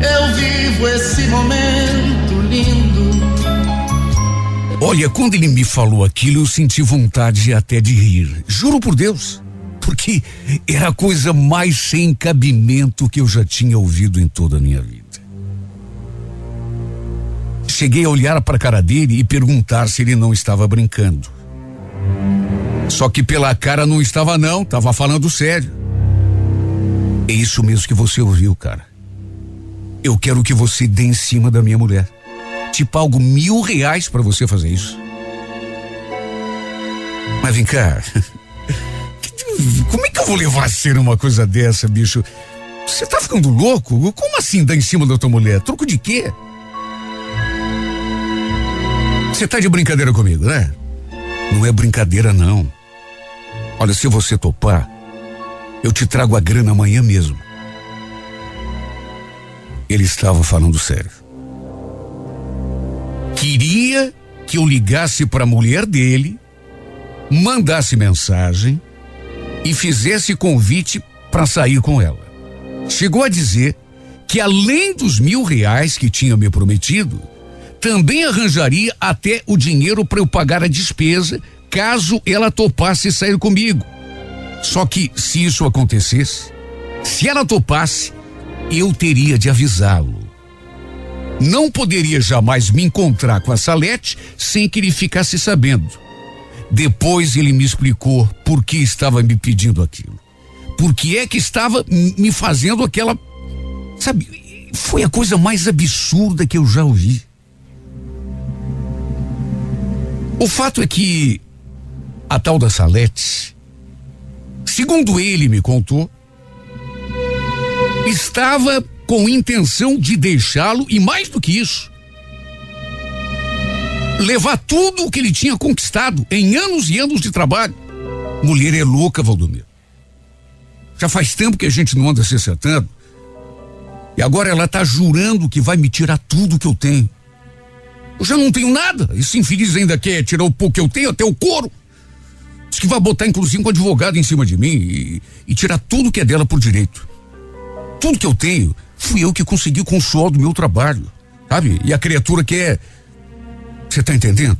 eu vivo esse momento lindo. Olha, quando ele me falou aquilo, eu senti vontade até de rir. Juro por Deus. Porque era a coisa mais sem cabimento que eu já tinha ouvido em toda a minha vida. Cheguei a olhar para a cara dele e perguntar se ele não estava brincando. Só que pela cara não estava não, estava falando sério. É isso mesmo que você ouviu, cara. Eu quero que você dê em cima da minha mulher. Te pago mil reais para você fazer isso. Mas vem cá. Como é que eu vou levar a ser uma coisa dessa, bicho? Você tá ficando louco? Como assim dar em cima da tua mulher? Troco de quê? Você tá de brincadeira comigo, né? Não é brincadeira, não. Olha, se você topar, eu te trago a grana amanhã mesmo. Ele estava falando sério. Queria que eu ligasse para a mulher dele, mandasse mensagem e fizesse convite para sair com ela. Chegou a dizer que além dos mil reais que tinha me prometido, também arranjaria até o dinheiro para eu pagar a despesa caso ela topasse sair comigo. Só que se isso acontecesse, se ela topasse, eu teria de avisá-lo. Não poderia jamais me encontrar com a Salete sem que ele ficasse sabendo. Depois ele me explicou por que estava me pedindo aquilo. Por que é que estava me fazendo aquela. Sabe, foi a coisa mais absurda que eu já ouvi. O fato é que a tal da Salete, segundo ele me contou, estava com intenção de deixá-lo e mais do que isso, levar tudo o que ele tinha conquistado em anos e anos de trabalho. Mulher é louca, Valdomiro. Já faz tempo que a gente não anda se acertando. E agora ela está jurando que vai me tirar tudo que eu tenho. Eu já não tenho nada. Esse infeliz ainda quer tirar o pouco que eu tenho, até o couro. Diz que vai botar, inclusive, um advogado em cima de mim e, e tirar tudo que é dela por direito. Tudo que eu tenho, fui eu que consegui com o suor do meu trabalho. Sabe? E a criatura quer. Você tá entendendo?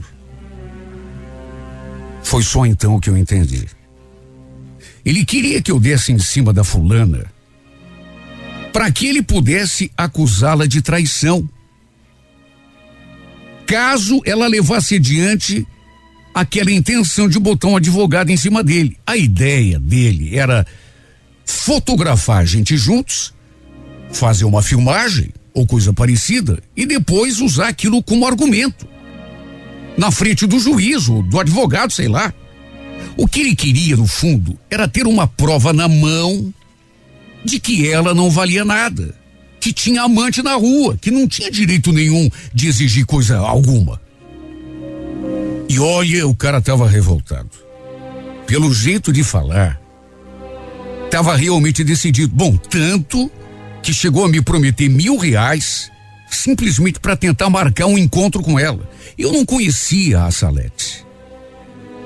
Foi só então que eu entendi. Ele queria que eu desse em cima da fulana para que ele pudesse acusá-la de traição caso ela levasse adiante aquela intenção de botar um advogado em cima dele. A ideia dele era fotografar a gente juntos, fazer uma filmagem ou coisa parecida e depois usar aquilo como argumento. Na frente do juiz ou do advogado, sei lá. O que ele queria, no fundo, era ter uma prova na mão de que ela não valia nada que tinha amante na rua, que não tinha direito nenhum de exigir coisa alguma. E olha, o cara estava revoltado. Pelo jeito de falar, estava realmente decidido. Bom, tanto que chegou a me prometer mil reais simplesmente para tentar marcar um encontro com ela. Eu não conhecia a Salete.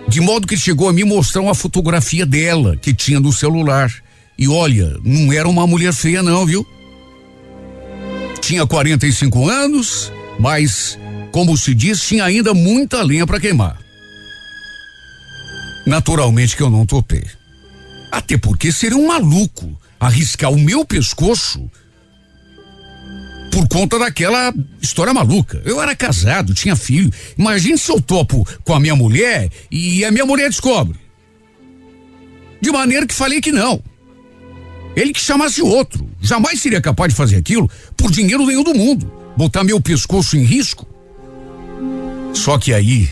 De modo que chegou a me mostrar uma fotografia dela que tinha no celular. E olha, não era uma mulher feia, não, viu? Tinha 45 anos, mas, como se diz, tinha ainda muita lenha para queimar. Naturalmente que eu não topei. Até porque seria um maluco arriscar o meu pescoço por conta daquela história maluca. Eu era casado, tinha filho. Imagine se eu topo com a minha mulher e a minha mulher descobre. De maneira que falei que não. Ele que chamasse outro. Jamais seria capaz de fazer aquilo por dinheiro nenhum do mundo. Botar meu pescoço em risco. Só que aí,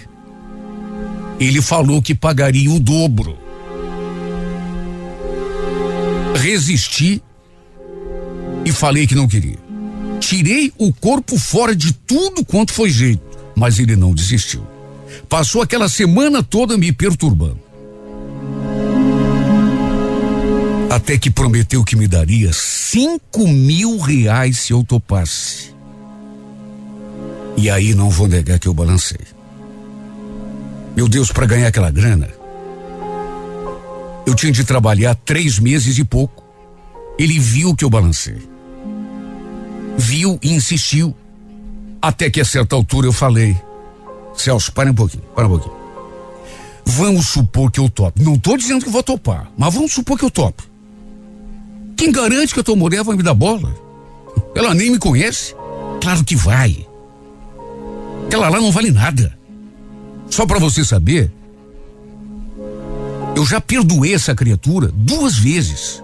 ele falou que pagaria o dobro. Resisti e falei que não queria. Tirei o corpo fora de tudo quanto foi jeito, mas ele não desistiu. Passou aquela semana toda me perturbando. Até que prometeu que me daria cinco mil reais se eu topasse. E aí não vou negar que eu balancei. Meu Deus, para ganhar aquela grana, eu tinha de trabalhar três meses e pouco. Ele viu que eu balancei. Viu e insistiu. Até que a certa altura eu falei: Celso, para um pouquinho, para um pouquinho. Vamos supor que eu topo. Não estou dizendo que vou topar, mas vamos supor que eu topo. Quem garante que a tua mulher vai me dar bola? Ela nem me conhece? Claro que vai. Aquela lá não vale nada. Só para você saber, eu já perdoei essa criatura duas vezes.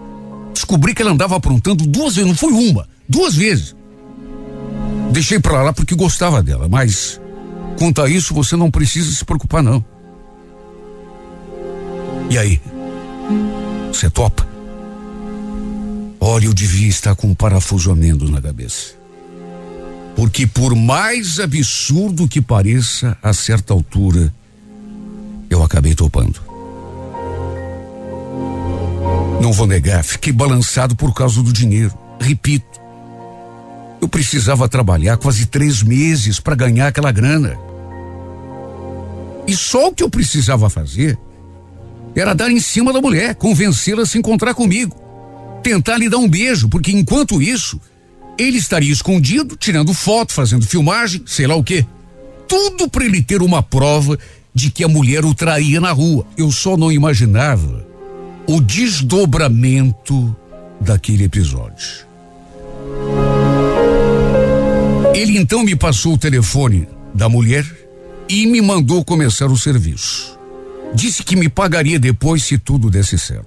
Descobri que ela andava aprontando duas vezes, não foi uma, duas vezes. Deixei pra lá porque gostava dela, mas quanto a isso você não precisa se preocupar não. E aí? Você topa? Olha, eu devia estar com um parafuso a menos na cabeça. Porque por mais absurdo que pareça, a certa altura, eu acabei topando. Não vou negar, fiquei balançado por causa do dinheiro. Repito, eu precisava trabalhar quase três meses para ganhar aquela grana. E só o que eu precisava fazer era dar em cima da mulher, convencê-la a se encontrar comigo, tentar lhe dar um beijo, porque enquanto isso, ele estaria escondido, tirando foto, fazendo filmagem, sei lá o quê. Tudo para ele ter uma prova de que a mulher o traía na rua. Eu só não imaginava o desdobramento daquele episódio. Ele então me passou o telefone da mulher e me mandou começar o serviço. Disse que me pagaria depois se tudo desse certo.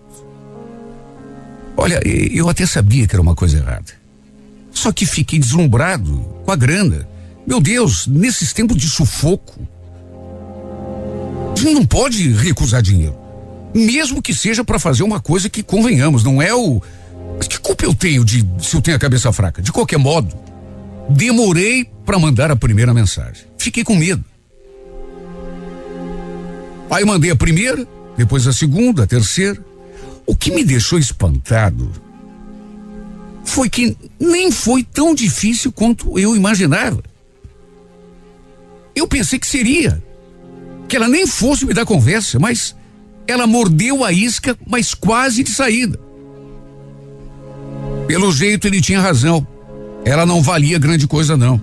Olha, eu até sabia que era uma coisa errada. Só que fiquei deslumbrado com a grana. Meu Deus, nesses tempos de sufoco, não pode recusar dinheiro. Mesmo que seja para fazer uma coisa que convenhamos, não é o. Mas que culpa eu tenho de se eu tenho a cabeça fraca? De qualquer modo, demorei para mandar a primeira mensagem. Fiquei com medo. Aí mandei a primeira, depois a segunda, a terceira. O que me deixou espantado foi que nem foi tão difícil quanto eu imaginava. Eu pensei que seria, que ela nem fosse me dar conversa, mas ela mordeu a isca, mas quase de saída. Pelo jeito ele tinha razão. Ela não valia grande coisa não.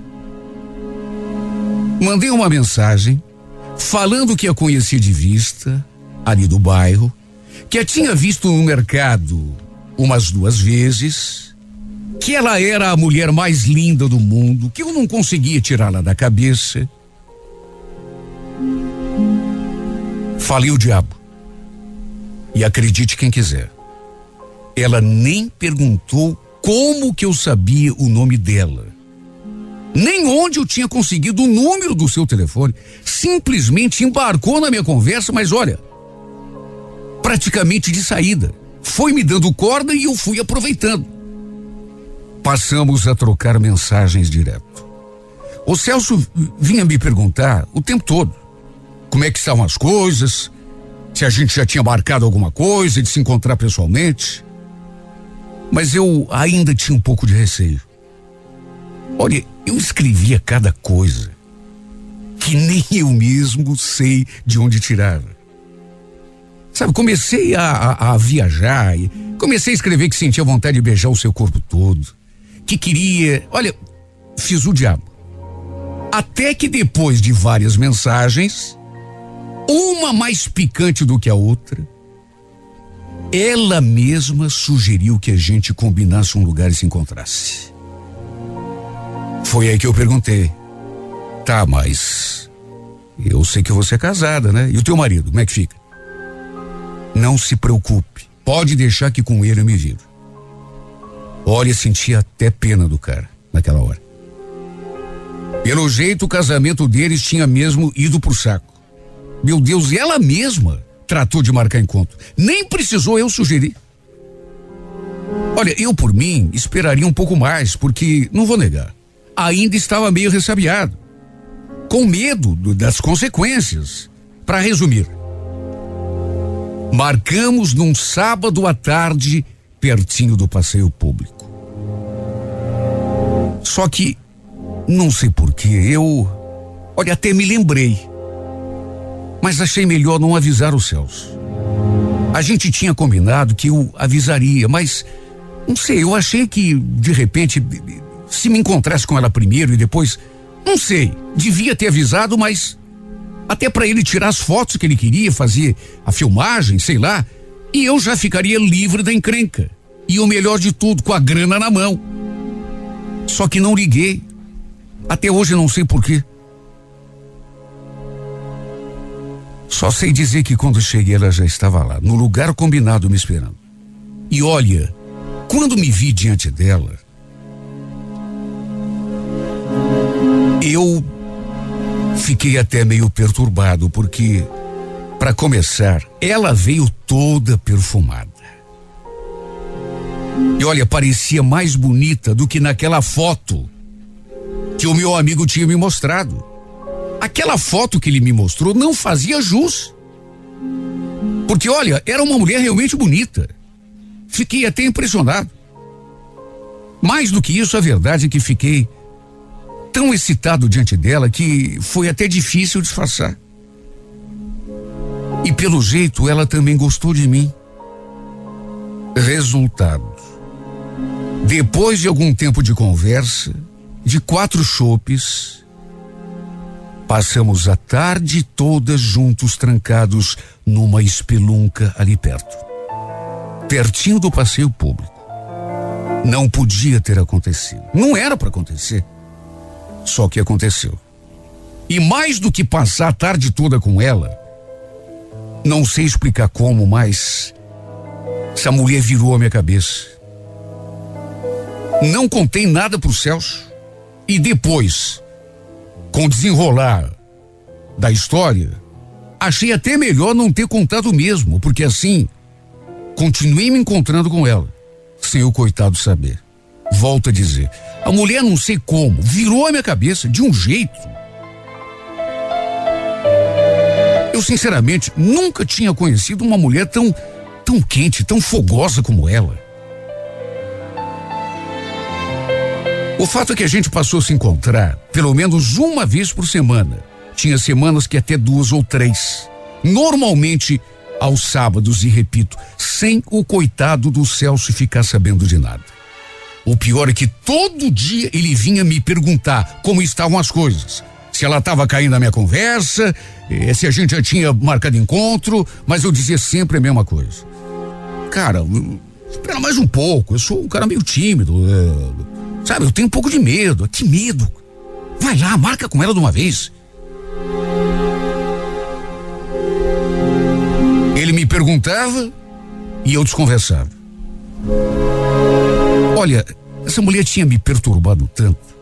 Mandei uma mensagem falando que a conhecia de vista, ali do bairro, que a tinha visto no mercado umas duas vezes, que ela era a mulher mais linda do mundo, que eu não conseguia tirá-la da cabeça. Falei o diabo. E acredite quem quiser. Ela nem perguntou como que eu sabia o nome dela. Nem onde eu tinha conseguido o número do seu telefone. Simplesmente embarcou na minha conversa, mas olha, praticamente de saída. Foi me dando corda e eu fui aproveitando. Passamos a trocar mensagens direto. O Celso vinha me perguntar o tempo todo como é que estavam as coisas, se a gente já tinha marcado alguma coisa de se encontrar pessoalmente. Mas eu ainda tinha um pouco de receio. Olha, eu escrevia cada coisa que nem eu mesmo sei de onde tirar. Sabe, comecei a, a, a viajar, e comecei a escrever que sentia vontade de beijar o seu corpo todo, que queria. Olha, fiz o diabo. Até que depois de várias mensagens, uma mais picante do que a outra, ela mesma sugeriu que a gente combinasse um lugar e se encontrasse. Foi aí que eu perguntei: tá, mas eu sei que você é casada, né? E o teu marido, como é que fica? Não se preocupe, pode deixar que com ele eu me viro. Olha, senti até pena do cara naquela hora. Pelo jeito, o casamento deles tinha mesmo ido pro saco. Meu Deus, ela mesma tratou de marcar encontro. Nem precisou eu sugerir. Olha, eu por mim esperaria um pouco mais, porque, não vou negar, ainda estava meio ressabiado, com medo do, das consequências. Para resumir, marcamos num sábado à tarde, pertinho do passeio público. Só que, não sei porquê, eu, olha, até me lembrei, mas achei melhor não avisar o Celso. A gente tinha combinado que eu avisaria, mas não sei, eu achei que de repente se me encontrasse com ela primeiro e depois, não sei, devia ter avisado, mas até para ele tirar as fotos que ele queria, fazer a filmagem, sei lá, e eu já ficaria livre da encrenca. E o melhor de tudo, com a grana na mão. Só que não liguei. Até hoje não sei porquê. Só sei dizer que quando cheguei ela já estava lá, no lugar combinado me esperando. E olha, quando me vi diante dela, eu fiquei até meio perturbado, porque, para começar, ela veio toda perfumada. E olha, parecia mais bonita do que naquela foto que o meu amigo tinha me mostrado. Aquela foto que ele me mostrou não fazia jus. Porque, olha, era uma mulher realmente bonita. Fiquei até impressionado. Mais do que isso, a verdade é que fiquei tão excitado diante dela que foi até difícil disfarçar. E pelo jeito ela também gostou de mim. Resultado. Depois de algum tempo de conversa, de quatro chopes, passamos a tarde toda juntos trancados numa espelunca ali perto. Pertinho do passeio público. Não podia ter acontecido. Não era para acontecer. Só que aconteceu. E mais do que passar a tarde toda com ela, não sei explicar como, mas essa mulher virou a minha cabeça. Não contei nada pro Celso. E depois, com o desenrolar da história, achei até melhor não ter contado mesmo, porque assim, continuei me encontrando com ela, sem o coitado saber. Volto a dizer, a mulher, não sei como, virou a minha cabeça de um jeito. Eu, sinceramente, nunca tinha conhecido uma mulher tão, tão quente, tão fogosa como ela. O fato é que a gente passou a se encontrar pelo menos uma vez por semana. Tinha semanas que até duas ou três. Normalmente aos sábados, e repito, sem o coitado do Celso ficar sabendo de nada. O pior é que todo dia ele vinha me perguntar como estavam as coisas. Se ela estava caindo na minha conversa, eh, se a gente já tinha marcado encontro, mas eu dizia sempre a mesma coisa. Cara, espera mais um pouco, eu sou um cara meio tímido. É, sabe, eu tenho um pouco de medo. Que medo? Vai lá, marca com ela de uma vez. Ele me perguntava e eu desconversava. Olha, essa mulher tinha me perturbado tanto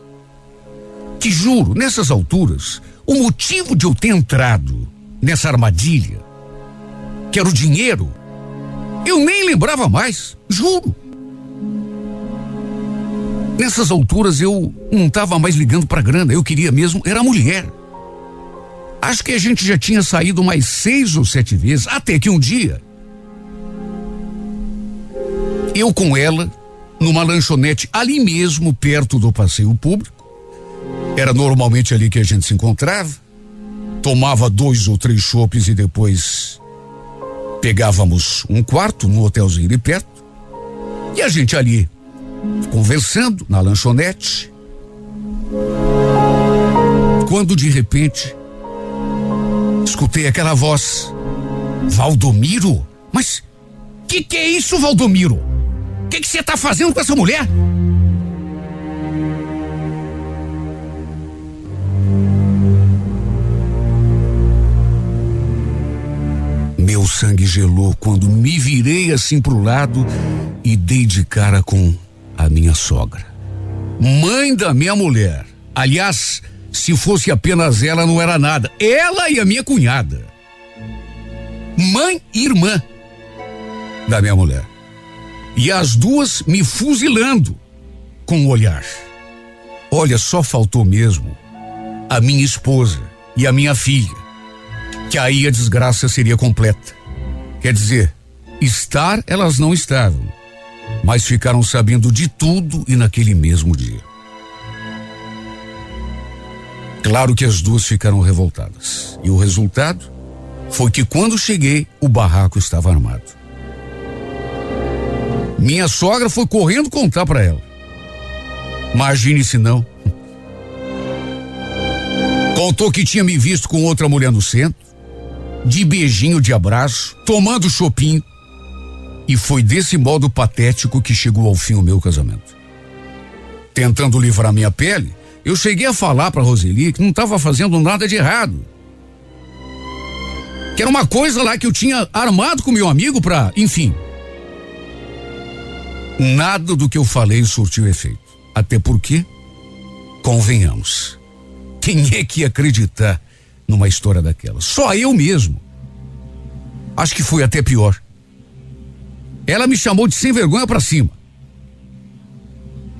que juro, nessas alturas, o motivo de eu ter entrado nessa armadilha, que era o dinheiro, eu nem lembrava mais, juro. Nessas alturas eu não estava mais ligando para grana, eu queria mesmo era mulher. Acho que a gente já tinha saído mais seis ou sete vezes, até que um dia eu com ela numa lanchonete ali mesmo, perto do passeio público. Era normalmente ali que a gente se encontrava. Tomava dois ou três chopes e depois pegávamos um quarto no hotelzinho ali perto. E a gente ali conversando na lanchonete. Quando de repente escutei aquela voz: Valdomiro? Mas que que é isso, Valdomiro? que você está fazendo com essa mulher? Meu sangue gelou quando me virei assim pro lado e dei de cara com minha sogra. Mãe da minha mulher. Aliás, se fosse apenas ela, não era nada. Ela e a minha cunhada. Mãe e irmã da minha mulher. E as duas me fuzilando com o olhar. Olha, só faltou mesmo a minha esposa e a minha filha, que aí a desgraça seria completa. Quer dizer, estar elas não estavam, mas ficaram sabendo de tudo e naquele mesmo dia. Claro que as duas ficaram revoltadas. E o resultado foi que quando cheguei, o barraco estava armado. Minha sogra foi correndo contar para ela. Imagine se não. Contou que tinha me visto com outra mulher no centro, de beijinho de abraço, tomando chopinho. E foi desse modo patético que chegou ao fim o meu casamento. Tentando livrar minha pele, eu cheguei a falar para Roseli que não estava fazendo nada de errado. Que era uma coisa lá que eu tinha armado com meu amigo para, enfim. Nada do que eu falei surtiu efeito. Até porque, convenhamos, quem é que ia acreditar numa história daquela? Só eu mesmo. Acho que foi até pior. Ela me chamou de sem vergonha para cima.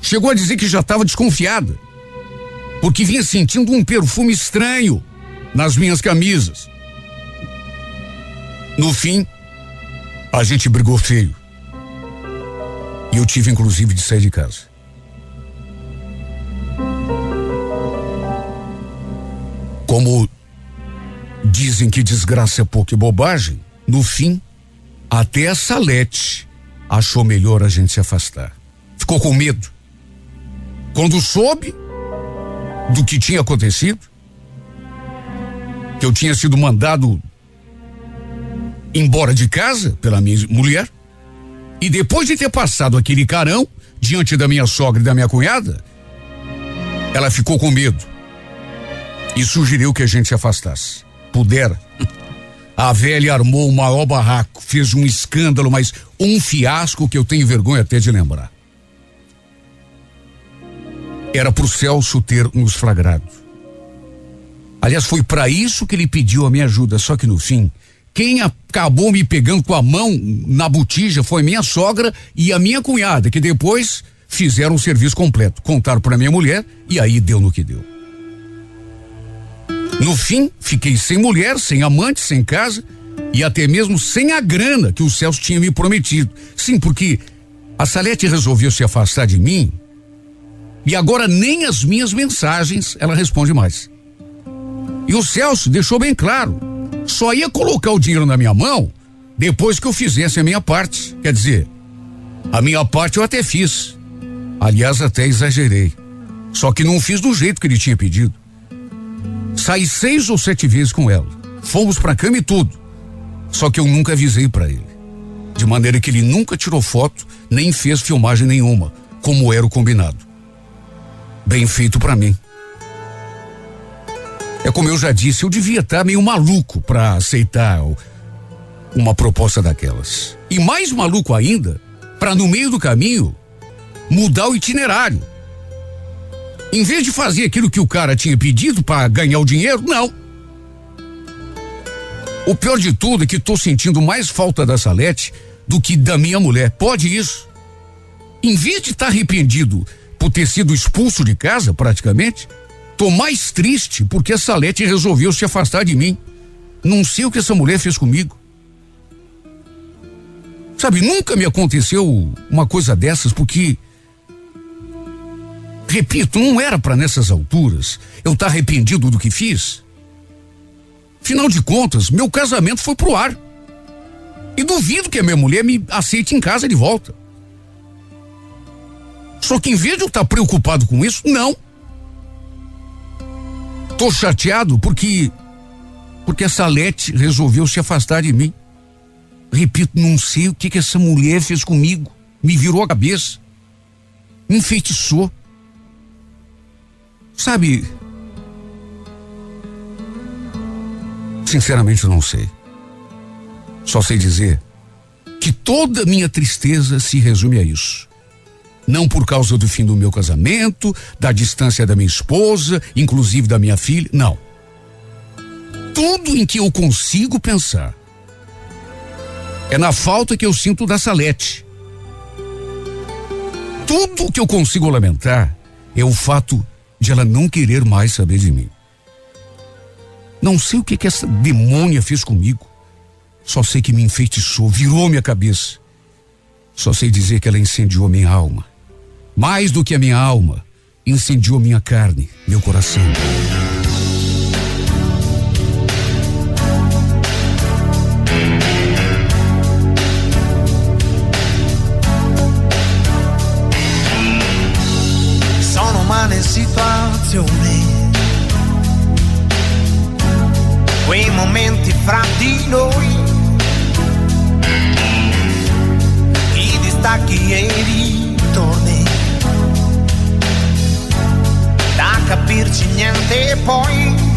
Chegou a dizer que já estava desconfiada porque vinha sentindo um perfume estranho nas minhas camisas. No fim, a gente brigou feio. E eu tive inclusive de sair de casa. Como dizem que desgraça é pouco e bobagem, no fim, até a Salete achou melhor a gente se afastar. Ficou com medo. Quando soube, do que tinha acontecido, que eu tinha sido mandado embora de casa pela minha mulher, e depois de ter passado aquele carão diante da minha sogra e da minha cunhada, ela ficou com medo e sugeriu que a gente se afastasse. Pudera. A velha armou o maior barraco, fez um escândalo, mas um fiasco que eu tenho vergonha até de lembrar. Era para o Celso ter nos flagrado. Aliás, foi para isso que ele pediu a minha ajuda, só que no fim, quem acabou me pegando com a mão na botija foi minha sogra e a minha cunhada, que depois fizeram o serviço completo. Contaram para minha mulher e aí deu no que deu. No fim, fiquei sem mulher, sem amante, sem casa e até mesmo sem a grana que o Celso tinha me prometido. Sim, porque a Salete resolveu se afastar de mim e agora nem as minhas mensagens ela responde mais. E o Celso deixou bem claro: só ia colocar o dinheiro na minha mão depois que eu fizesse a minha parte. Quer dizer, a minha parte eu até fiz. Aliás, até exagerei. Só que não fiz do jeito que ele tinha pedido. Saí seis ou sete vezes com ela. Fomos pra cama e tudo. Só que eu nunca avisei para ele. De maneira que ele nunca tirou foto, nem fez filmagem nenhuma, como era o combinado bem feito para mim. É como eu já disse, eu devia estar meio maluco para aceitar uma proposta daquelas. E mais maluco ainda, para no meio do caminho mudar o itinerário. Em vez de fazer aquilo que o cara tinha pedido para ganhar o dinheiro, não. O pior de tudo é que estou sentindo mais falta da Salete do que da minha mulher. Pode isso. Em vez de estar tá arrependido por ter sido expulso de casa, praticamente, tô mais triste porque a Salete resolveu se afastar de mim. Não sei o que essa mulher fez comigo. Sabe, nunca me aconteceu uma coisa dessas porque repito, não era para nessas alturas eu estar tá arrependido do que fiz. Afinal de contas, meu casamento foi pro ar. E duvido que a minha mulher me aceite em casa de volta. Só que em vez de eu estar preocupado com isso, não. Tô chateado porque porque essa Lete resolveu se afastar de mim. Repito, não sei o que que essa mulher fez comigo. Me virou a cabeça. Me enfeitiçou. Sabe? Sinceramente, eu não sei. Só sei dizer que toda minha tristeza se resume a isso. Não por causa do fim do meu casamento, da distância da minha esposa, inclusive da minha filha, não. Tudo em que eu consigo pensar é na falta que eu sinto da Salete. Tudo que eu consigo lamentar é o fato de ela não querer mais saber de mim. Não sei o que, que essa demônia fez comigo. Só sei que me enfeitiçou, virou minha cabeça. Só sei dizer que ela incendiou minha alma. Mais do que a minha alma, incendiou minha carne, meu coração. I distacchi e i ritorni, da capirci niente poi,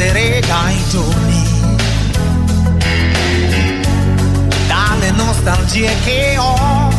dipendere dai giorni. dalle nostalgie che ho.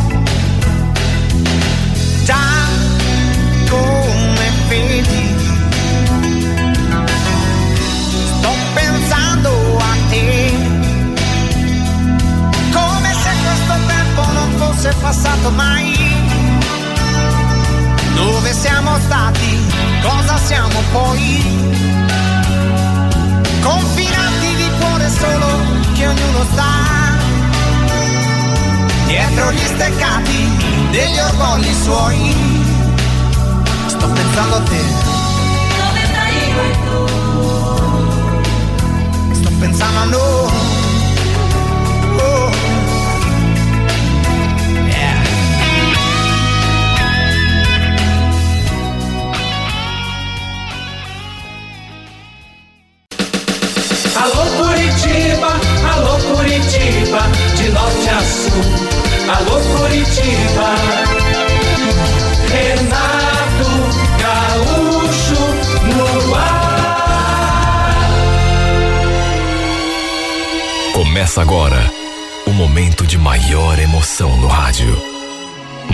Sto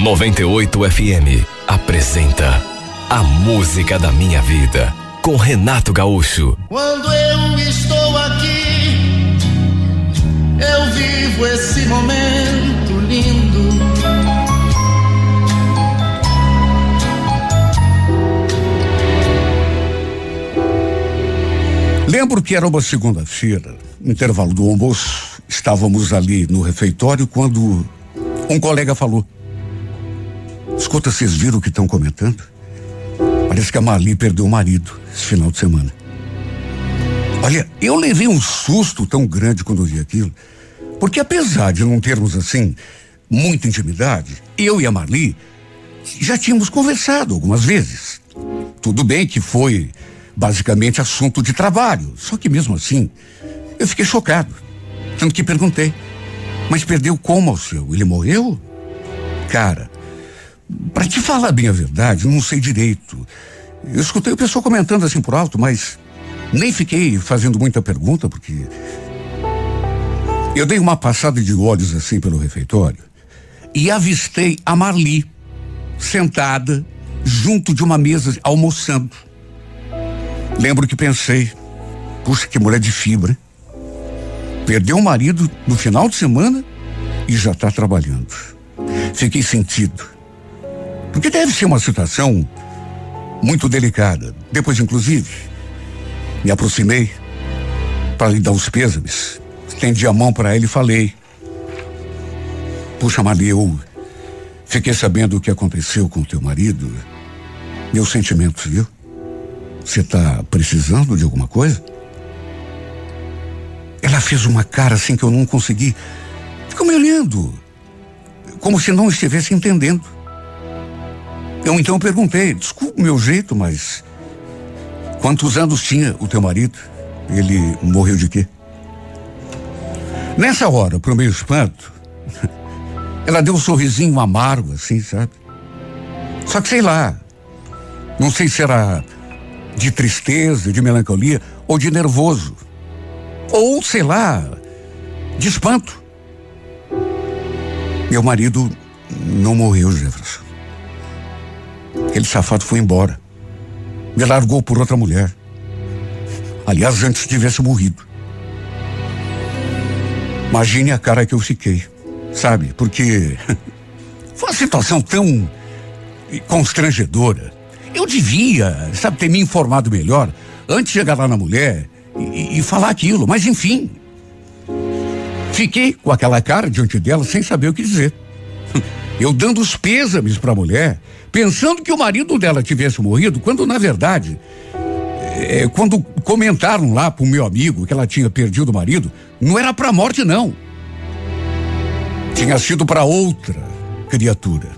98 FM apresenta A Música da Minha Vida com Renato Gaúcho. Quando eu estou aqui, eu vivo esse momento lindo. Lembro que era uma segunda-feira, no intervalo do almoço, estávamos ali no refeitório quando um colega falou: Escuta, vocês viram o que estão comentando? Parece que a Marli perdeu o marido esse final de semana. Olha, eu levei um susto tão grande quando vi aquilo, porque apesar de não termos assim muita intimidade, eu e a Marli já tínhamos conversado algumas vezes. Tudo bem que foi basicamente assunto de trabalho, só que mesmo assim eu fiquei chocado, tanto que perguntei: mas perdeu como ao seu? Ele morreu? Cara, para te falar bem a verdade, não sei direito. Eu escutei o pessoal comentando assim por alto, mas nem fiquei fazendo muita pergunta, porque. Eu dei uma passada de olhos assim pelo refeitório e avistei a Marli sentada junto de uma mesa almoçando. Lembro que pensei, puxa, que mulher de fibra. Perdeu o marido no final de semana e já está trabalhando. Fiquei sentido. Porque deve ser uma situação muito delicada. Depois, inclusive, me aproximei para lhe dar os pêsames. Estendi a mão para ele e falei: Puxa, Marli, eu fiquei sabendo o que aconteceu com teu marido. Meus sentimentos, viu? Você está precisando de alguma coisa? Ela fez uma cara assim que eu não consegui. Ficou me olhando, como se não estivesse entendendo. Eu então perguntei, desculpa o meu jeito, mas quantos anos tinha o teu marido? Ele morreu de quê? Nessa hora, pro meu espanto, ela deu um sorrisinho amargo, assim, sabe? Só que sei lá, não sei se era de tristeza, de melancolia ou de nervoso. Ou, sei lá, de espanto. Meu marido não morreu, Jefferson. Aquele safado foi embora. Me largou por outra mulher. Aliás, antes tivesse morrido. Imagine a cara que eu fiquei, sabe? Porque foi uma situação tão constrangedora. Eu devia, sabe, ter me informado melhor antes de chegar lá na mulher e, e falar aquilo, mas enfim. Fiquei com aquela cara diante dela sem saber o que dizer. Eu dando os pêsames para a mulher, pensando que o marido dela tivesse morrido, quando na verdade, é, quando comentaram lá pro meu amigo que ela tinha perdido o marido, não era para morte não. Tinha sido para outra criatura.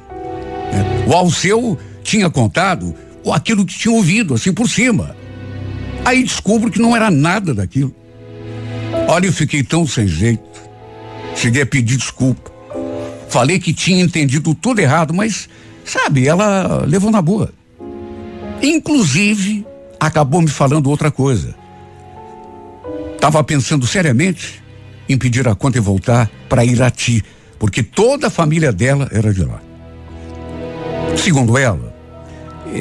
Né? O Alceu tinha contado aquilo que tinha ouvido, assim por cima. Aí descubro que não era nada daquilo. Olha, eu fiquei tão sem jeito. Cheguei a pedir desculpa. Falei que tinha entendido tudo errado, mas, sabe, ela levou na boa. Inclusive, acabou me falando outra coisa. Estava pensando seriamente em pedir a conta e voltar para Irati, porque toda a família dela era de lá. Segundo ela,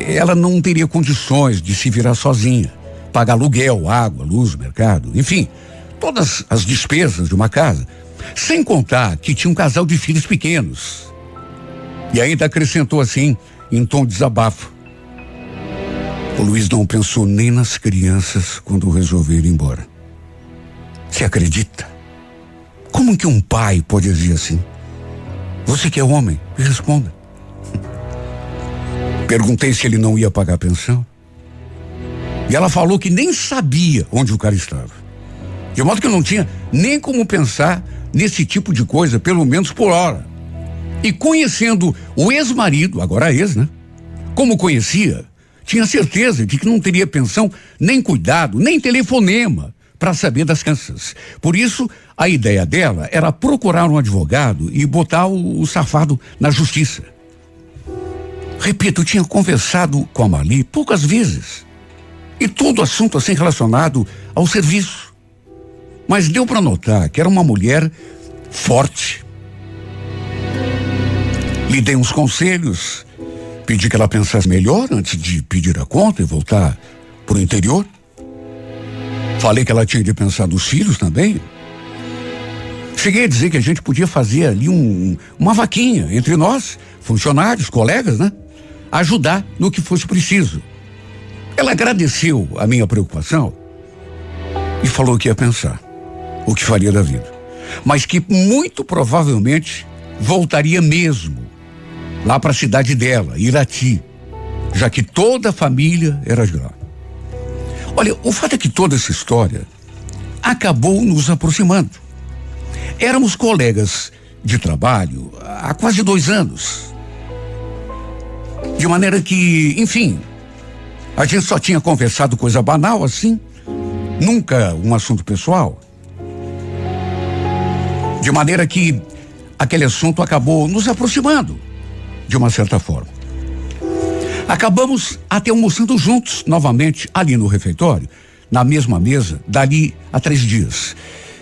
ela não teria condições de se virar sozinha, pagar aluguel, água, luz, mercado, enfim, todas as despesas de uma casa, sem contar que tinha um casal de filhos pequenos. E ainda acrescentou assim, em tom de desabafo. O Luiz não pensou nem nas crianças quando resolveu ir embora. Você acredita? Como que um pai pode agir assim? Você que é homem, me responda. Perguntei se ele não ia pagar a pensão. E ela falou que nem sabia onde o cara estava. De modo que eu não tinha nem como pensar nesse tipo de coisa, pelo menos por hora. E conhecendo o ex-marido, agora ex, né? Como conhecia, tinha certeza de que não teria pensão, nem cuidado, nem telefonema para saber das crianças. Por isso, a ideia dela era procurar um advogado e botar o, o safado na justiça. Repito, tinha conversado com a Marli poucas vezes. E todo assunto assim relacionado ao serviço. Mas deu para notar que era uma mulher forte. Lhe dei uns conselhos, pedi que ela pensasse melhor antes de pedir a conta e voltar para o interior. Falei que ela tinha de pensar nos filhos também. Cheguei a dizer que a gente podia fazer ali um, uma vaquinha entre nós, funcionários, colegas, né? ajudar no que fosse preciso. Ela agradeceu a minha preocupação e falou que ia pensar o que faria da vida, mas que muito provavelmente voltaria mesmo lá para a cidade dela, Irati, já que toda a família era de lá. Olha, o fato é que toda essa história acabou nos aproximando. Éramos colegas de trabalho há quase dois anos. De maneira que, enfim, a gente só tinha conversado coisa banal assim, nunca um assunto pessoal. De maneira que aquele assunto acabou nos aproximando, de uma certa forma. Acabamos até almoçando juntos novamente ali no refeitório, na mesma mesa, dali a três dias.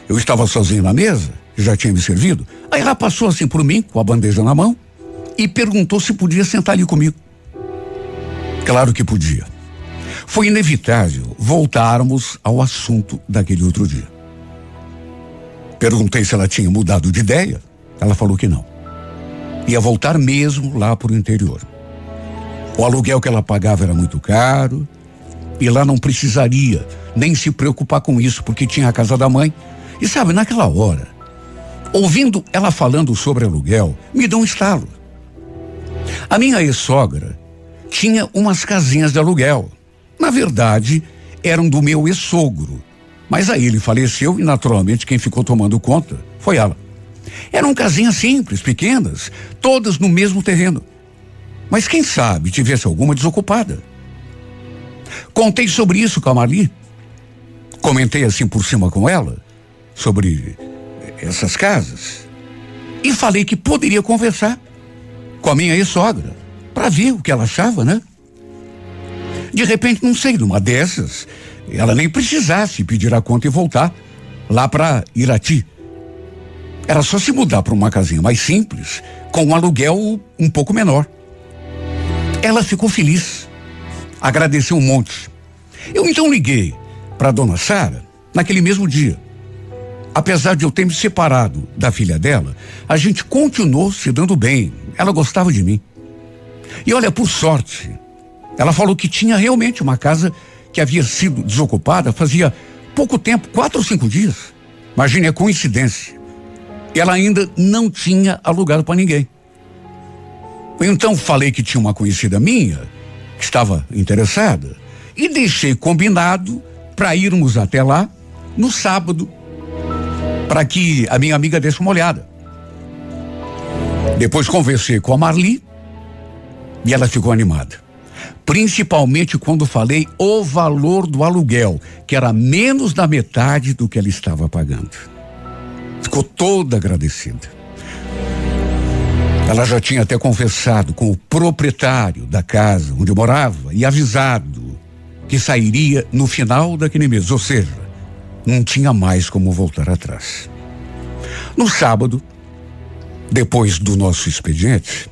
Eu estava sozinho na mesa, já tinha me servido. Aí ela passou assim por mim, com a bandeja na mão, e perguntou se podia sentar ali comigo. Claro que podia. Foi inevitável voltarmos ao assunto daquele outro dia. Perguntei se ela tinha mudado de ideia. Ela falou que não. Ia voltar mesmo lá para o interior. O aluguel que ela pagava era muito caro e lá não precisaria nem se preocupar com isso, porque tinha a casa da mãe. E sabe, naquela hora, ouvindo ela falando sobre aluguel, me deu um estalo. A minha ex-sogra tinha umas casinhas de aluguel. Na verdade, eram do meu ex-sogro. Mas aí ele faleceu e, naturalmente, quem ficou tomando conta foi ela. Eram casinhas simples, pequenas, todas no mesmo terreno. Mas quem sabe tivesse alguma desocupada. Contei sobre isso com a Marli. Comentei assim por cima com ela, sobre essas casas e falei que poderia conversar com a minha ex-sogra para ver o que ela achava, né? De repente, não sei, numa dessas, ela nem precisasse pedir a conta e voltar lá para Irati. Era só se mudar para uma casinha mais simples, com um aluguel um pouco menor. Ela ficou feliz, agradeceu um monte. Eu então liguei para dona Sara naquele mesmo dia. Apesar de eu ter me separado da filha dela, a gente continuou se dando bem. Ela gostava de mim. E olha, por sorte, ela falou que tinha realmente uma casa que havia sido desocupada fazia pouco tempo, quatro ou cinco dias. Imagine a coincidência. Ela ainda não tinha alugado para ninguém. Então falei que tinha uma conhecida minha que estava interessada e deixei combinado para irmos até lá no sábado para que a minha amiga desse uma olhada. Depois conversei com a Marli e ela ficou animada. Principalmente quando falei o valor do aluguel, que era menos da metade do que ela estava pagando. Ficou toda agradecida. Ela já tinha até conversado com o proprietário da casa onde morava e avisado que sairia no final daquele mês, ou seja, não tinha mais como voltar atrás. No sábado, depois do nosso expediente,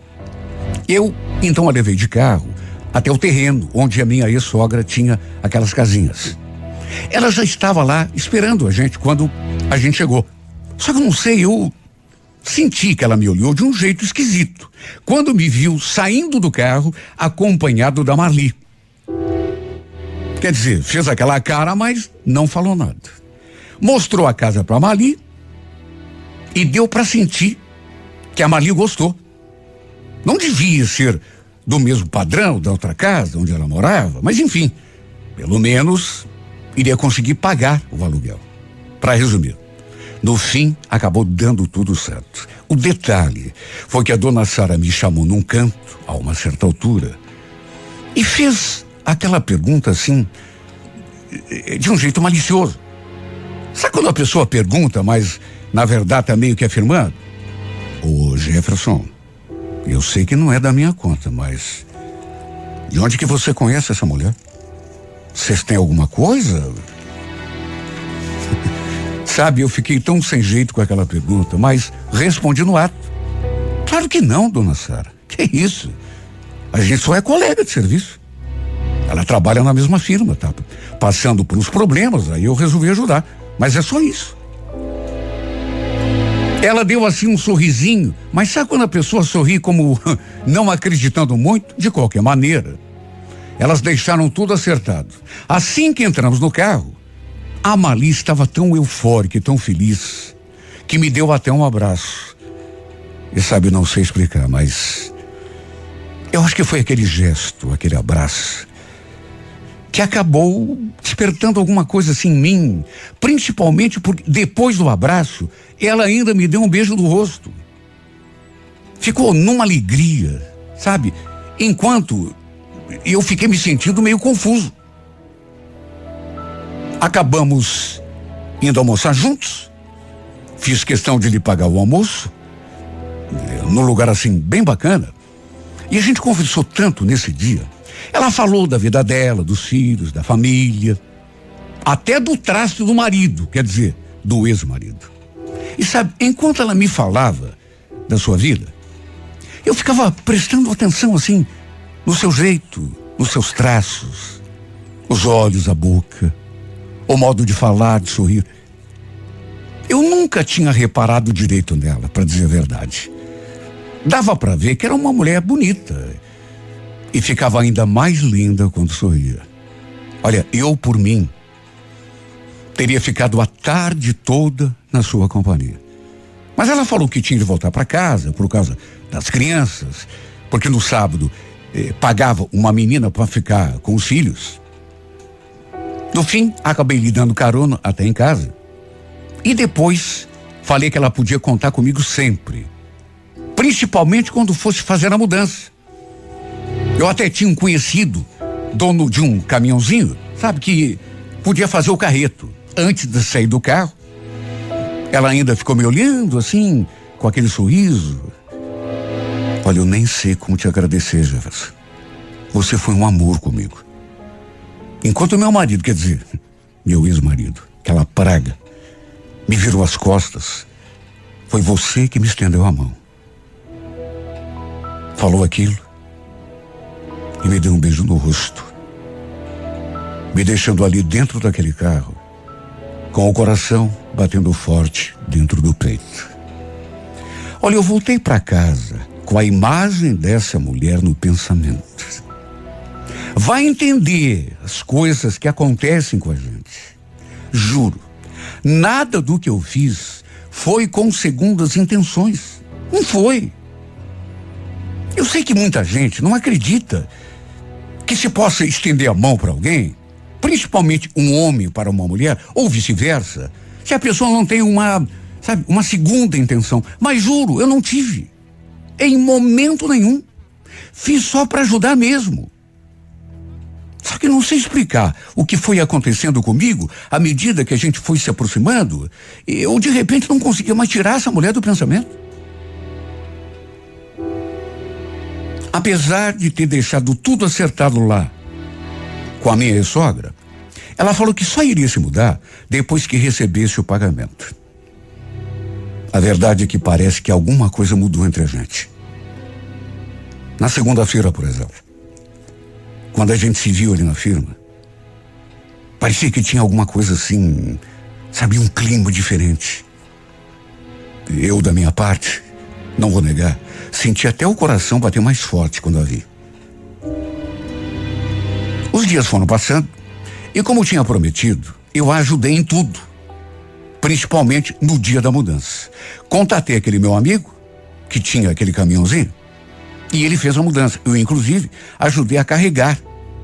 eu então a levei de carro até o terreno onde a minha ex-sogra tinha aquelas casinhas. Ela já estava lá esperando a gente quando a gente chegou. Só que eu não sei, eu senti que ela me olhou de um jeito esquisito quando me viu saindo do carro acompanhado da Marli. Quer dizer, fez aquela cara, mas não falou nada. Mostrou a casa para a Marli e deu para sentir que a Marli gostou. Não devia ser do mesmo padrão da outra casa onde ela morava, mas enfim, pelo menos iria conseguir pagar o aluguel. Para resumir, no fim acabou dando tudo certo. O detalhe foi que a dona Sara me chamou num canto, a uma certa altura, e fez aquela pergunta assim, de um jeito malicioso. Sabe quando a pessoa pergunta, mas na verdade está meio que afirmando? Ô Jefferson, eu sei que não é da minha conta, mas. De onde que você conhece essa mulher? Vocês têm alguma coisa? Sabe, eu fiquei tão sem jeito com aquela pergunta, mas respondi no ato. Claro que não, dona Sara. Que isso? A gente só é colega de serviço. Ela trabalha na mesma firma, tá? Passando por uns problemas, aí eu resolvi ajudar. Mas é só isso. Ela deu assim um sorrisinho, mas sabe quando a pessoa sorri como não acreditando muito? De qualquer maneira. Elas deixaram tudo acertado. Assim que entramos no carro, a Mali estava tão eufórica e tão feliz que me deu até um abraço. E sabe, não sei explicar, mas eu acho que foi aquele gesto, aquele abraço que acabou despertando alguma coisa assim em mim, principalmente porque depois do abraço, ela ainda me deu um beijo no rosto. Ficou numa alegria, sabe? Enquanto eu fiquei me sentindo meio confuso. Acabamos indo almoçar juntos. Fiz questão de lhe pagar o almoço, num lugar assim bem bacana. E a gente conversou tanto nesse dia ela falou da vida dela, dos filhos, da família, até do traço do marido, quer dizer, do ex-marido. E sabe, enquanto ela me falava da sua vida, eu ficava prestando atenção assim no seu jeito, nos seus traços, os olhos, a boca, o modo de falar, de sorrir. Eu nunca tinha reparado direito nela, para dizer a verdade. Dava para ver que era uma mulher bonita, e ficava ainda mais linda quando sorria. Olha, eu por mim teria ficado a tarde toda na sua companhia. Mas ela falou que tinha de voltar para casa por causa das crianças, porque no sábado eh, pagava uma menina para ficar com os filhos. No fim, acabei lhe dando carona até em casa. E depois falei que ela podia contar comigo sempre, principalmente quando fosse fazer a mudança. Eu até tinha um conhecido, dono de um caminhãozinho, sabe, que podia fazer o carreto antes de sair do carro. Ela ainda ficou me olhando assim, com aquele sorriso. Olha, eu nem sei como te agradecer, Jefferson. Você foi um amor comigo. Enquanto meu marido, quer dizer, meu ex-marido, aquela praga, me virou as costas, foi você que me estendeu a mão. Falou aquilo e me deu um beijo no rosto, me deixando ali dentro daquele carro, com o coração batendo forte dentro do peito. Olha, eu voltei para casa com a imagem dessa mulher no pensamento. Vai entender as coisas que acontecem com a gente. Juro, nada do que eu fiz foi com segundas intenções. Não foi. Eu sei que muita gente não acredita que se possa estender a mão para alguém, principalmente um homem para uma mulher, ou vice-versa, se a pessoa não tem uma, sabe, uma segunda intenção. Mas juro, eu não tive. Em momento nenhum. Fiz só para ajudar mesmo. Só que não sei explicar o que foi acontecendo comigo à medida que a gente foi se aproximando. Eu, de repente, não conseguia mais tirar essa mulher do pensamento. Apesar de ter deixado tudo acertado lá com a minha ex-sogra, ela falou que só iria se mudar depois que recebesse o pagamento. A verdade é que parece que alguma coisa mudou entre a gente. Na segunda-feira, por exemplo. Quando a gente se viu ali na firma, parecia que tinha alguma coisa assim, sabe, um clima diferente. Eu, da minha parte, não vou negar, senti até o coração bater mais forte quando a vi. Os dias foram passando e, como tinha prometido, eu a ajudei em tudo, principalmente no dia da mudança. Contatei aquele meu amigo, que tinha aquele caminhãozinho, e ele fez a mudança. Eu, inclusive, ajudei a carregar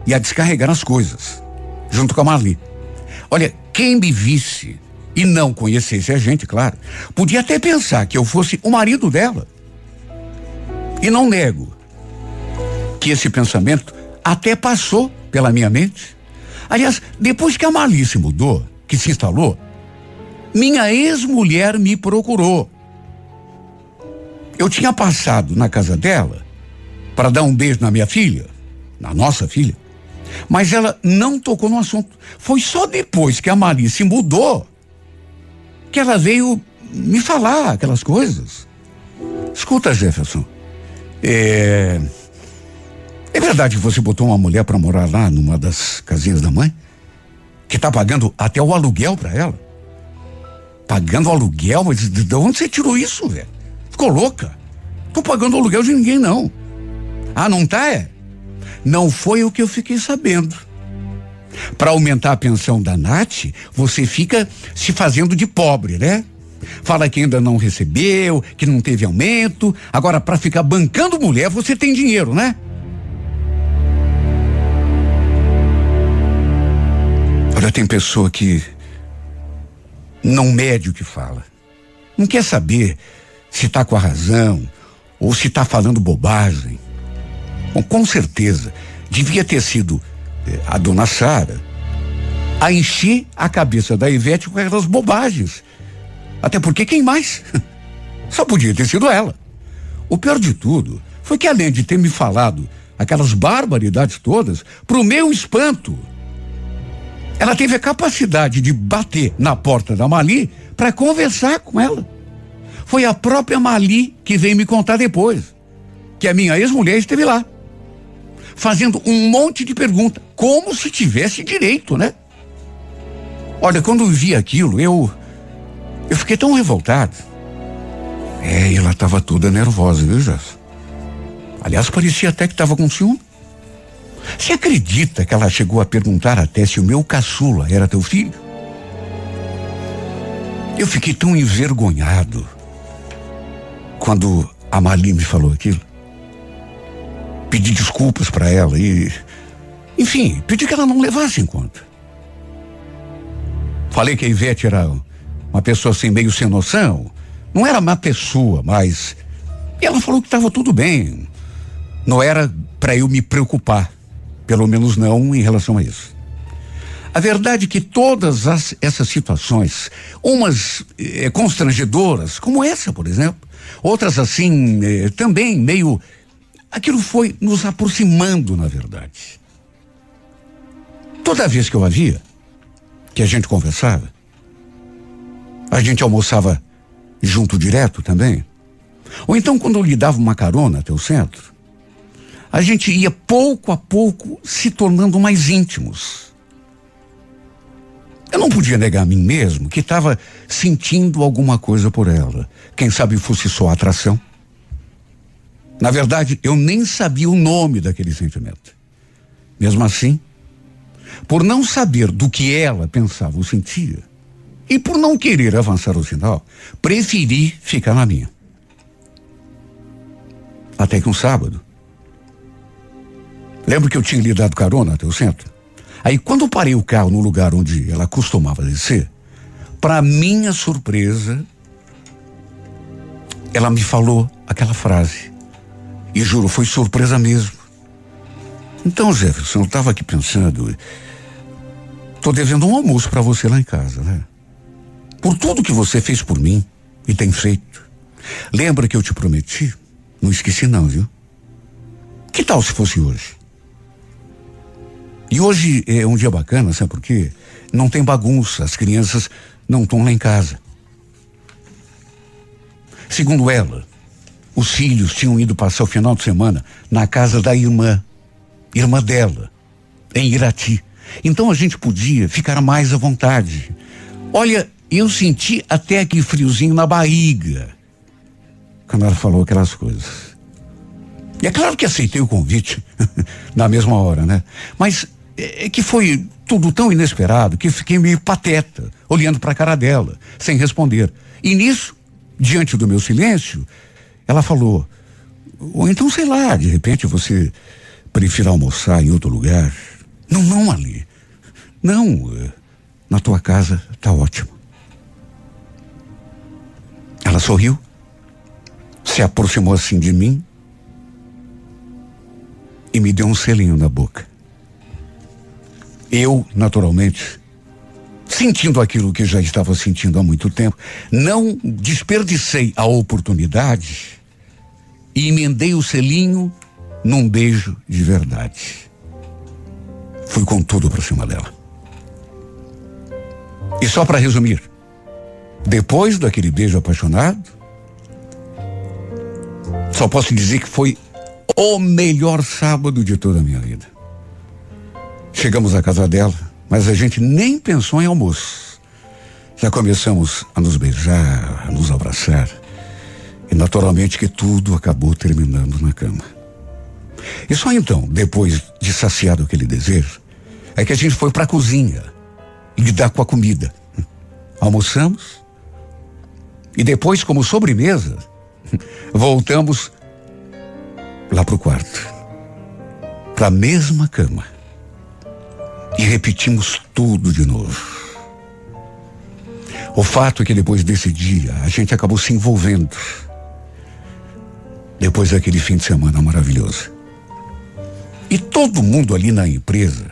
e a descarregar as coisas, junto com a Marli. Olha, quem me visse e não conhecesse a gente, claro, podia até pensar que eu fosse o marido dela. E não nego que esse pensamento até passou pela minha mente. Aliás, depois que a se mudou, que se instalou, minha ex-mulher me procurou. Eu tinha passado na casa dela para dar um beijo na minha filha, na nossa filha. Mas ela não tocou no assunto. Foi só depois que a se mudou que ela veio me falar aquelas coisas. Escuta, Jefferson. É. É verdade que você botou uma mulher para morar lá numa das casinhas da mãe? Que tá pagando até o aluguel para ela? Pagando aluguel? Mas de onde você tirou isso, velho? Ficou louca? Tô pagando aluguel de ninguém, não. Ah, não tá, é? Não foi o que eu fiquei sabendo. Para aumentar a pensão da Nath, você fica se fazendo de pobre, né? Fala que ainda não recebeu, que não teve aumento. Agora, para ficar bancando mulher, você tem dinheiro, né? Olha, tem pessoa que não mede o que fala. Não quer saber se está com a razão ou se está falando bobagem. Bom, com certeza, devia ter sido eh, a dona Sara a encher a cabeça da Ivete com aquelas bobagens. Até porque quem mais? Só podia ter sido ela. O pior de tudo foi que além de ter me falado aquelas barbaridades todas, pro meu espanto, ela teve a capacidade de bater na porta da Mali para conversar com ela. Foi a própria Mali que veio me contar depois que a minha ex-mulher esteve lá fazendo um monte de perguntas, como se tivesse direito, né? Olha, quando vi aquilo, eu eu fiquei tão revoltado. É, ela estava toda nervosa, viu, Jess? Aliás, parecia até que estava com ciúme. Você acredita que ela chegou a perguntar até se o meu caçula era teu filho? Eu fiquei tão envergonhado quando a Mali me falou aquilo pedi desculpas para ela e. Enfim, pedi que ela não levasse em conta. Falei que a Ivete era uma pessoa assim, meio sem noção. Não era má pessoa, mas. ela falou que estava tudo bem. Não era para eu me preocupar. Pelo menos não em relação a isso. A verdade é que todas as, essas situações, umas eh, constrangedoras, como essa, por exemplo, outras assim, eh, também meio. Aquilo foi nos aproximando, na verdade. Toda vez que eu via, que a gente conversava, a gente almoçava junto direto também. Ou então, quando eu lhe dava uma carona até o centro, a gente ia pouco a pouco se tornando mais íntimos. Eu não podia negar a mim mesmo que estava sentindo alguma coisa por ela. Quem sabe fosse só atração. Na verdade, eu nem sabia o nome daquele sentimento. Mesmo assim, por não saber do que ela pensava ou sentia, e por não querer avançar o sinal, preferi ficar na minha. Até que um sábado. Lembro que eu tinha lhe dado carona até o centro? Aí quando parei o carro no lugar onde ela costumava descer, para minha surpresa, ela me falou aquela frase. E juro, foi surpresa mesmo. Então, Jefferson, eu estava aqui pensando, tô devendo um almoço para você lá em casa, né? Por tudo que você fez por mim e tem feito. Lembra que eu te prometi? Não esqueci não, viu? Que tal se fosse hoje? E hoje é um dia bacana, sabe por quê? Não tem bagunça, as crianças não estão lá em casa. Segundo ela, os filhos tinham ido passar o final de semana na casa da irmã, irmã dela, em Irati. Então a gente podia ficar mais à vontade. Olha, eu senti até aquele friozinho na barriga quando ela falou aquelas coisas. E é claro que aceitei o convite na mesma hora, né? Mas é, é que foi tudo tão inesperado que fiquei meio pateta, olhando para a cara dela, sem responder. E nisso, diante do meu silêncio, ela falou: ou então, sei lá, de repente você prefira almoçar em outro lugar. Não, não, ali. Não, eh, na tua casa tá ótimo. Ela sorriu, se aproximou assim de mim e me deu um selinho na boca. Eu, naturalmente, sentindo aquilo que já estava sentindo há muito tempo, não desperdicei a oportunidade e emendei o selinho num beijo de verdade. Fui com tudo para cima dela. E só para resumir, depois daquele beijo apaixonado, só posso dizer que foi o melhor sábado de toda a minha vida. Chegamos à casa dela, mas a gente nem pensou em almoço. Já começamos a nos beijar, a nos abraçar. E naturalmente que tudo acabou terminando na cama. E só então, depois de saciado aquele desejo, é que a gente foi para a cozinha lidar com a comida. Almoçamos e depois, como sobremesa, voltamos lá para o quarto, para a mesma cama e repetimos tudo de novo. O fato é que depois desse dia a gente acabou se envolvendo. Depois daquele fim de semana maravilhoso. E todo mundo ali na empresa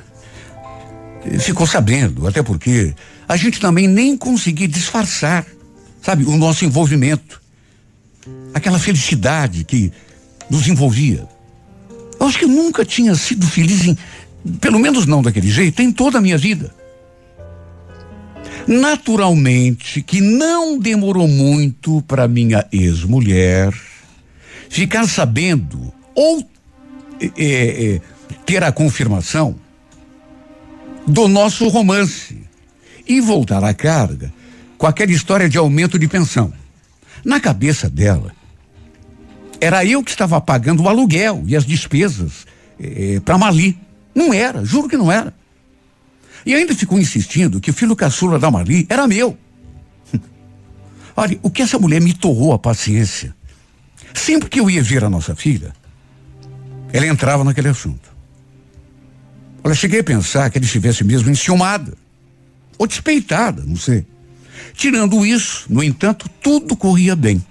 ficou sabendo, até porque a gente também nem conseguia disfarçar, sabe, o nosso envolvimento. Aquela felicidade que nos envolvia. Eu acho que nunca tinha sido feliz em, pelo menos não daquele jeito, em toda a minha vida. Naturalmente que não demorou muito para minha ex-mulher ficar sabendo ou é, é, ter a confirmação do nosso romance e voltar à carga com aquela história de aumento de pensão. Na cabeça dela, era eu que estava pagando o aluguel e as despesas é, para Mali. Não era, juro que não era. E ainda ficou insistindo que o filho caçula da Marli era meu. Olha, o que essa mulher me torrou a paciência. Sempre que eu ia ver a nossa filha, ela entrava naquele assunto. Olha, cheguei a pensar que ela estivesse mesmo enciumada. Ou despeitada, não sei. Tirando isso, no entanto, tudo corria bem.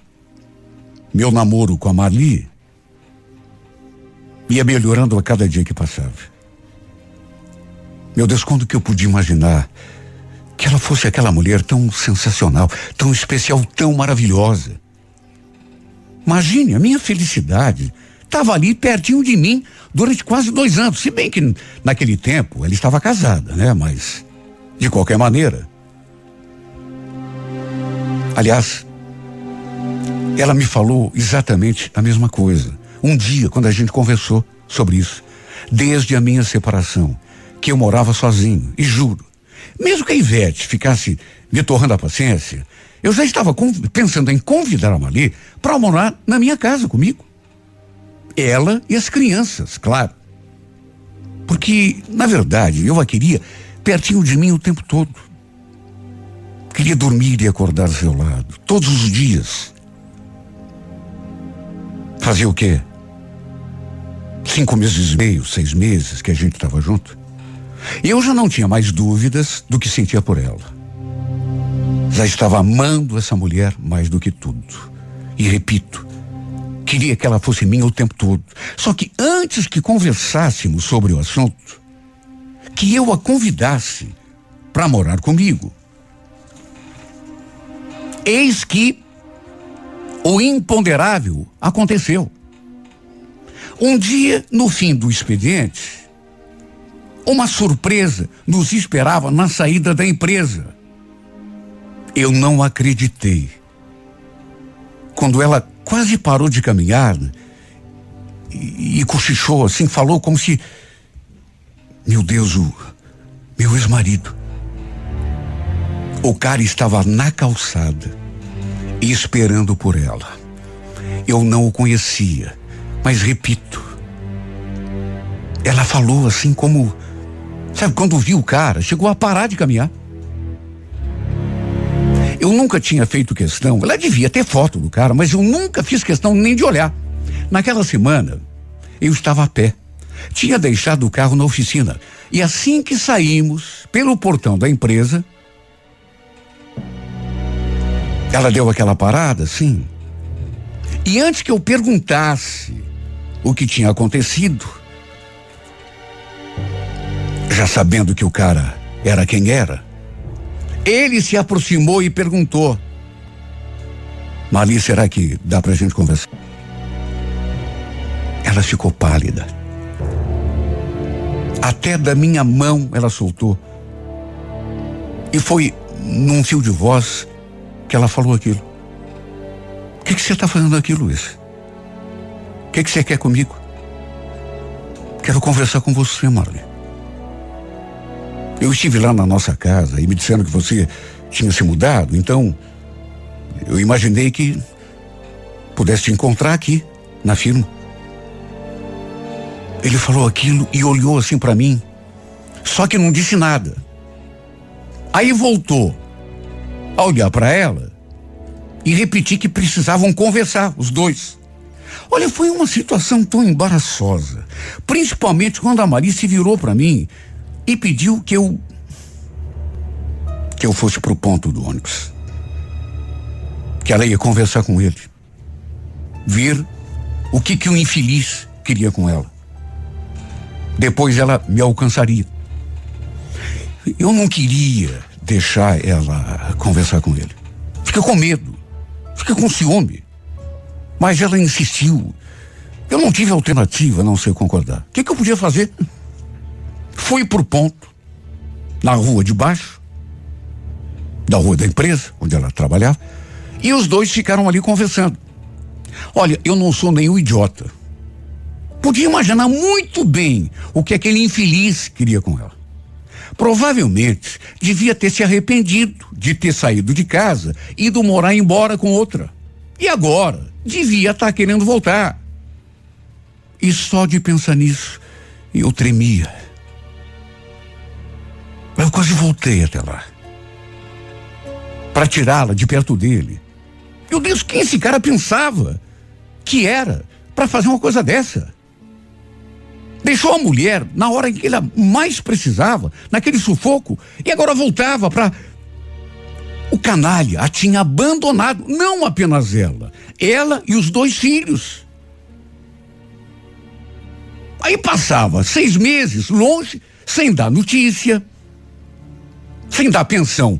Meu namoro com a Marli ia melhorando a cada dia que passava. Meu Deus, quando que eu podia imaginar que ela fosse aquela mulher tão sensacional, tão especial, tão maravilhosa? Imagine, a minha felicidade estava ali pertinho de mim durante quase dois anos. Se bem que naquele tempo ela estava casada, né? Mas, de qualquer maneira. Aliás, ela me falou exatamente a mesma coisa. Um dia, quando a gente conversou sobre isso, desde a minha separação, que eu morava sozinho, e juro, mesmo que a Ivete ficasse me torrando a paciência, eu já estava pensando em convidar a Mali para morar na minha casa comigo. Ela e as crianças, claro. Porque, na verdade, eu a queria pertinho de mim o tempo todo. Queria dormir e acordar ao seu lado, todos os dias. Fazia o quê? Cinco meses e meio, seis meses que a gente estava junto. Eu já não tinha mais dúvidas do que sentia por ela. Já estava amando essa mulher mais do que tudo. E repito, queria que ela fosse minha o tempo todo. Só que antes que conversássemos sobre o assunto, que eu a convidasse para morar comigo. Eis que o imponderável aconteceu. Um dia, no fim do expediente, uma surpresa nos esperava na saída da empresa. Eu não acreditei. Quando ela quase parou de caminhar e, e cochichou assim, falou como se. Meu Deus, o meu ex-marido. O cara estava na calçada, esperando por ela. Eu não o conhecia, mas repito. Ela falou assim como. Sabe, quando viu o cara, chegou a parar de caminhar. Eu nunca tinha feito questão, ela devia ter foto do cara, mas eu nunca fiz questão nem de olhar. Naquela semana, eu estava a pé. Tinha deixado o carro na oficina. E assim que saímos pelo portão da empresa, ela deu aquela parada, sim. E antes que eu perguntasse o que tinha acontecido, já sabendo que o cara era quem era, ele se aproximou e perguntou: Mali, será que dá pra gente conversar? Ela ficou pálida. Até da minha mão ela soltou. E foi num fio de voz que ela falou aquilo. O que, que você está fazendo aqui, Luiz? O que, que você quer comigo? Quero conversar com você, Marli. Eu estive lá na nossa casa e me disseram que você tinha se mudado, então eu imaginei que pudesse te encontrar aqui, na firma. Ele falou aquilo e olhou assim para mim, só que não disse nada. Aí voltou a olhar para ela e repetir que precisavam conversar, os dois. Olha, foi uma situação tão embaraçosa, principalmente quando a Maria se virou para mim e pediu que eu que eu fosse pro ponto do ônibus. Que ela ia conversar com ele. Ver o que que o infeliz queria com ela. Depois ela me alcançaria. Eu não queria deixar ela conversar com ele. Fica com medo. Fica com ciúme. Mas ela insistiu. Eu não tive alternativa a não ser concordar. O que, que eu podia fazer? Fui pro ponto, na rua de baixo, da rua da empresa, onde ela trabalhava, e os dois ficaram ali conversando. Olha, eu não sou nenhum idiota. Podia imaginar muito bem o que aquele infeliz queria com ela. Provavelmente devia ter se arrependido de ter saído de casa e ido morar embora com outra. E agora devia estar tá querendo voltar. E só de pensar nisso, eu tremia. Eu quase voltei até lá. Para tirá-la de perto dele. Meu Deus, quem esse cara pensava que era para fazer uma coisa dessa? Deixou a mulher na hora em que ela mais precisava, naquele sufoco, e agora voltava para. O canalha a tinha abandonado, não apenas ela, ela e os dois filhos. Aí passava seis meses longe, sem dar notícia, sem dar pensão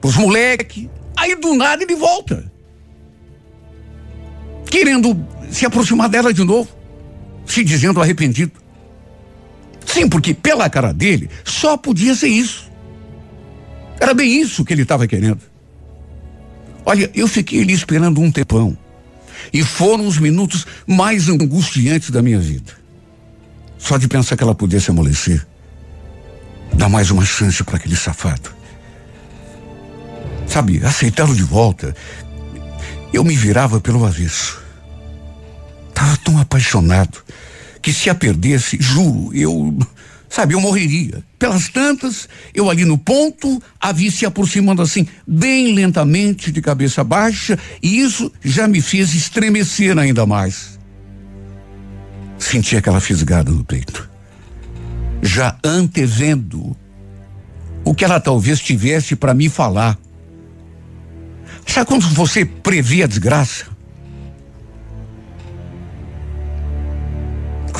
pros moleques. Aí do nada ele volta. Querendo se aproximar dela de novo, se dizendo arrependido. Sim, porque pela cara dele só podia ser isso. Era bem isso que ele estava querendo. Olha, eu fiquei ali esperando um tempão. E foram os minutos mais angustiantes da minha vida. Só de pensar que ela pudesse amolecer. Dar mais uma chance para aquele safado. Sabe, aceitá-lo de volta. Eu me virava pelo avesso. Tava tão apaixonado que se a perdesse, juro, eu, sabe, eu morreria. Pelas tantas, eu ali no ponto, a vi se aproximando assim, bem lentamente, de cabeça baixa, e isso já me fez estremecer ainda mais. Senti aquela fisgada no peito. Já antevendo o que ela talvez tivesse para me falar. Sabe quando você prevê a desgraça?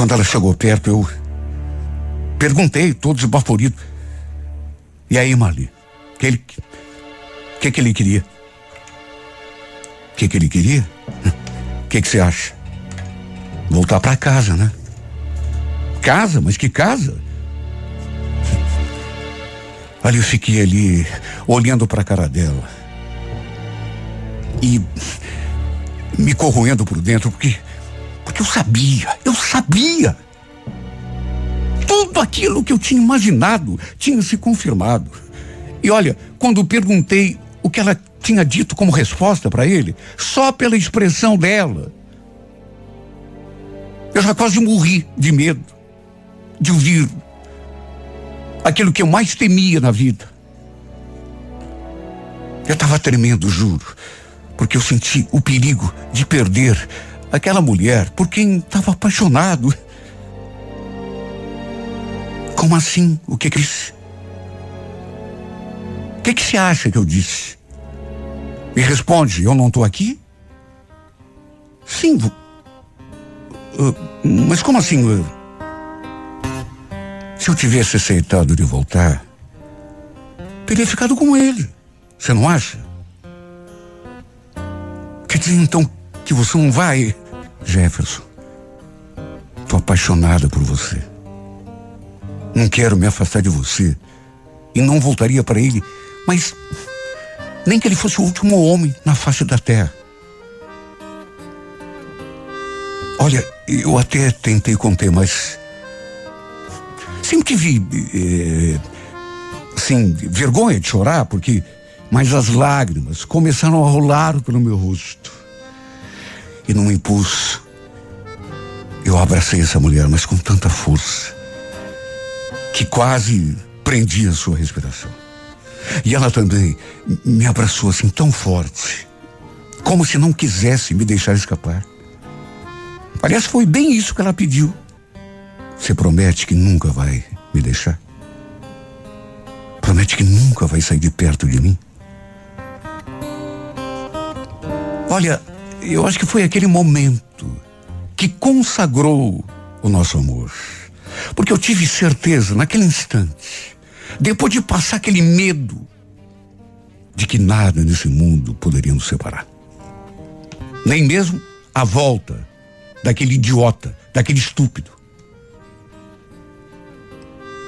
Quando ela chegou perto, eu perguntei, todo esbaforido. E aí, Marli? O que ele, que, que ele queria? O que, que ele queria? O que, que você acha? Voltar para casa, né? Casa? Mas que casa? Ali eu fiquei ali, olhando para a cara dela. E me corroendo por dentro, porque eu sabia, eu sabia. Tudo aquilo que eu tinha imaginado tinha se confirmado. E olha, quando perguntei o que ela tinha dito como resposta para ele, só pela expressão dela, eu já quase morri de medo de ouvir aquilo que eu mais temia na vida. Eu estava tremendo, juro, porque eu senti o perigo de perder aquela mulher por quem estava apaixonado. Como assim? O que que disse? O que que você acha que eu disse? Me responde, eu não estou aqui? Sim. Uh, mas como assim? Uh, se eu tivesse aceitado de voltar, teria ficado com ele. Você não acha? Quer dizer, então, que você não vai. Jefferson, tô apaixonada por você. Não quero me afastar de você. E não voltaria para ele, mas nem que ele fosse o último homem na face da terra. Olha, eu até tentei conter, mas sempre tive, eh, assim, vergonha de chorar, porque, mas as lágrimas começaram a rolar pelo meu rosto. E num impulso, eu abracei essa mulher, mas com tanta força, que quase prendi a sua respiração. E ela também me abraçou assim tão forte, como se não quisesse me deixar escapar. Aliás, foi bem isso que ela pediu. Você promete que nunca vai me deixar? Promete que nunca vai sair de perto de mim? Olha, eu acho que foi aquele momento que consagrou o nosso amor. Porque eu tive certeza naquele instante, depois de passar aquele medo, de que nada nesse mundo poderia nos separar. Nem mesmo a volta daquele idiota, daquele estúpido.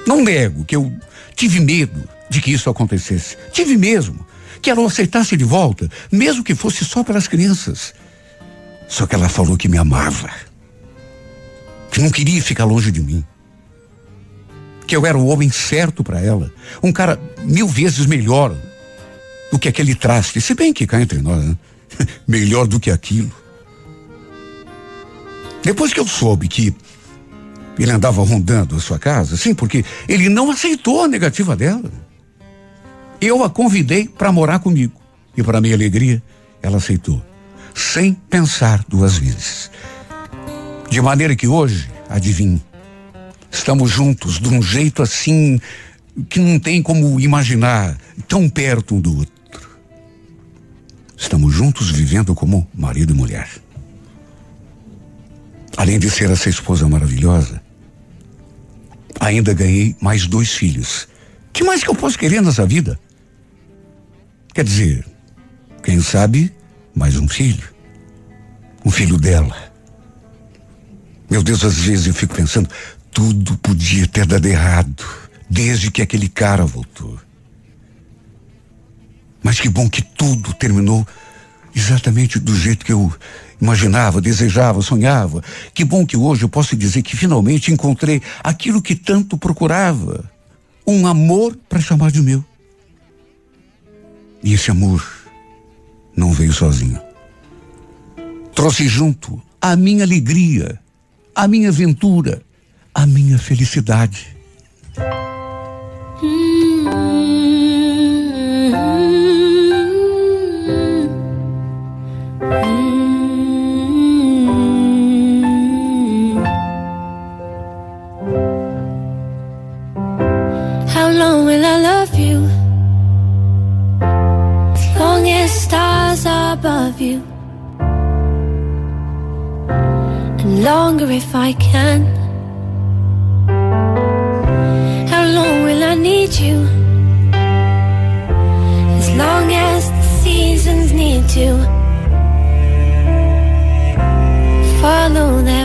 Não nego que eu tive medo de que isso acontecesse. Tive mesmo. Que ela o aceitasse de volta, mesmo que fosse só pelas crianças. Só que ela falou que me amava. Que não queria ficar longe de mim. Que eu era o homem certo para ela. Um cara mil vezes melhor do que aquele traste. Se bem que cá entre nós, né? melhor do que aquilo. Depois que eu soube que ele andava rondando a sua casa, sim, porque ele não aceitou a negativa dela. Eu a convidei para morar comigo. E para minha alegria, ela aceitou sem pensar duas vezes. De maneira que hoje, adivinhe, estamos juntos de um jeito assim que não tem como imaginar, tão perto um do outro. Estamos juntos vivendo como marido e mulher. Além de ser essa esposa maravilhosa, Ainda ganhei mais dois filhos. Que mais que eu posso querer nessa vida? Quer dizer, quem sabe, mais um filho. Um filho dela. Meu Deus, às vezes eu fico pensando, tudo podia ter dado errado, desde que aquele cara voltou. Mas que bom que tudo terminou exatamente do jeito que eu imaginava, desejava, sonhava. Que bom que hoje eu posso dizer que finalmente encontrei aquilo que tanto procurava. Um amor para chamar de meu. E esse amor não veio sozinho. Trouxe junto a minha alegria, a minha aventura, a minha felicidade. How long will I love you? As long as above you. And longer if I can. How long will I need you? As long as the seasons need to follow that.